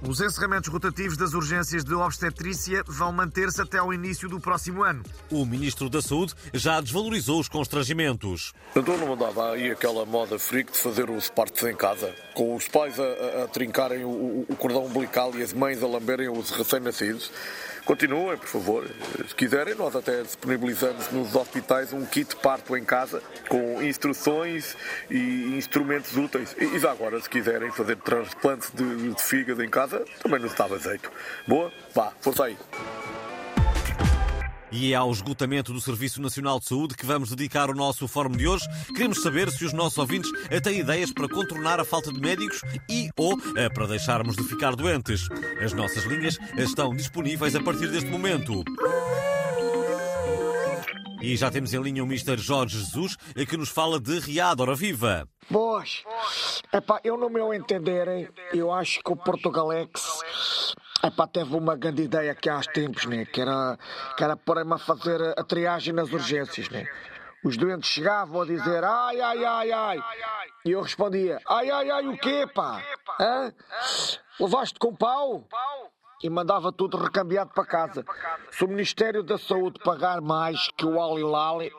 Os encerramentos rotativos das urgências de obstetrícia vão manter-se até ao início do próximo ano. O Ministro da Saúde já desvalorizou os constrangimentos. Então não mandava aí aquela moda freak de fazer os partos em casa, com os pais a, a, a trincarem o, o, cordão umbilical e as mães a lamberem os recém-nascidos. Continuem, por favor. Se quiserem, nós até disponibilizamos nos hospitais um kit parto em casa com instruções e instrumentos úteis. E já agora, se quiserem fazer transplante de, de fígado em casa, também nos dava jeito. Boa? Vá, força aí. E é ao esgotamento do Serviço Nacional de Saúde que vamos dedicar o nosso fórum de hoje. Queremos saber se os nossos ouvintes têm ideias para contornar a falta de médicos e ou eh, para deixarmos de ficar doentes. As nossas linhas estão disponíveis a partir deste momento. E já temos em linha o Mr. Jorge Jesus, eh, que nos fala de Riad, ora viva. Boas. Epá, eu no meu entender, eu acho que o Portugalex Epá, teve uma grande ideia aqui há tempos, né? que era, que era porem-me a fazer a triagem nas urgências. Né? Os doentes chegavam a dizer ai, ai, ai, ai. E eu respondia ai, ai, ai, o quê, pá? Hã? Levaste com pau? E mandava tudo recambiado para casa. Se o Ministério da Saúde pagar mais que o Ali Lali,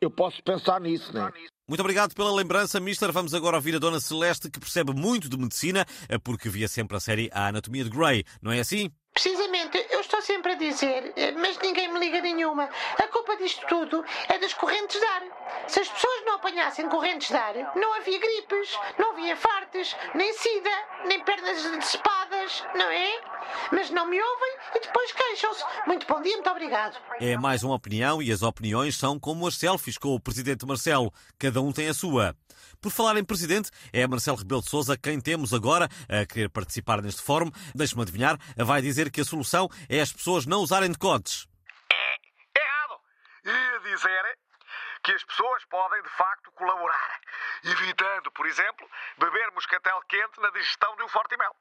eu posso pensar nisso, né? Muito obrigado pela lembrança, Mister. Vamos agora ouvir a Dona Celeste, que percebe muito de medicina, eh, porque via sempre a série A Anatomia de Grey, não é assim? Precisamente, eu estou sempre a dizer, eh, mas ninguém me liga nenhuma. A disto tudo é das correntes de ar. Se as pessoas não apanhassem correntes de ar, não havia gripes, não havia fartes, nem sida, nem pernas decepadas, não é? Mas não me ouvem e depois queixam-se. Muito bom dia, muito obrigado. É mais uma opinião e as opiniões são como as selfies com o presidente Marcelo. Cada um tem a sua. Por falar em presidente, é Marcelo Rebelo de Sousa quem temos agora a querer participar neste fórum. Deixe-me adivinhar, vai dizer que a solução é as pessoas não usarem decotes. É errado. Ia dizer que as pessoas podem, de facto, colaborar, evitando, por exemplo, beber moscatel quente na digestão de um forte mel.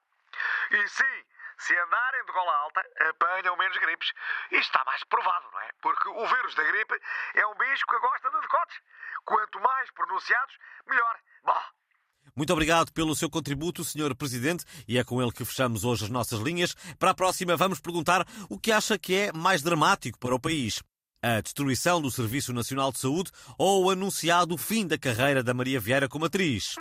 E sim, se andarem de gola alta, apanham menos gripes. Isto está mais provado, não é? Porque o vírus da gripe é um bicho que gosta de decotes. Quanto mais pronunciados, melhor. Bom. Muito obrigado pelo seu contributo, Sr. Presidente, e é com ele que fechamos hoje as nossas linhas. Para a próxima, vamos perguntar o que acha que é mais dramático para o país. A destruição do Serviço Nacional de Saúde ou o anunciado fim da carreira da Maria Vieira como atriz?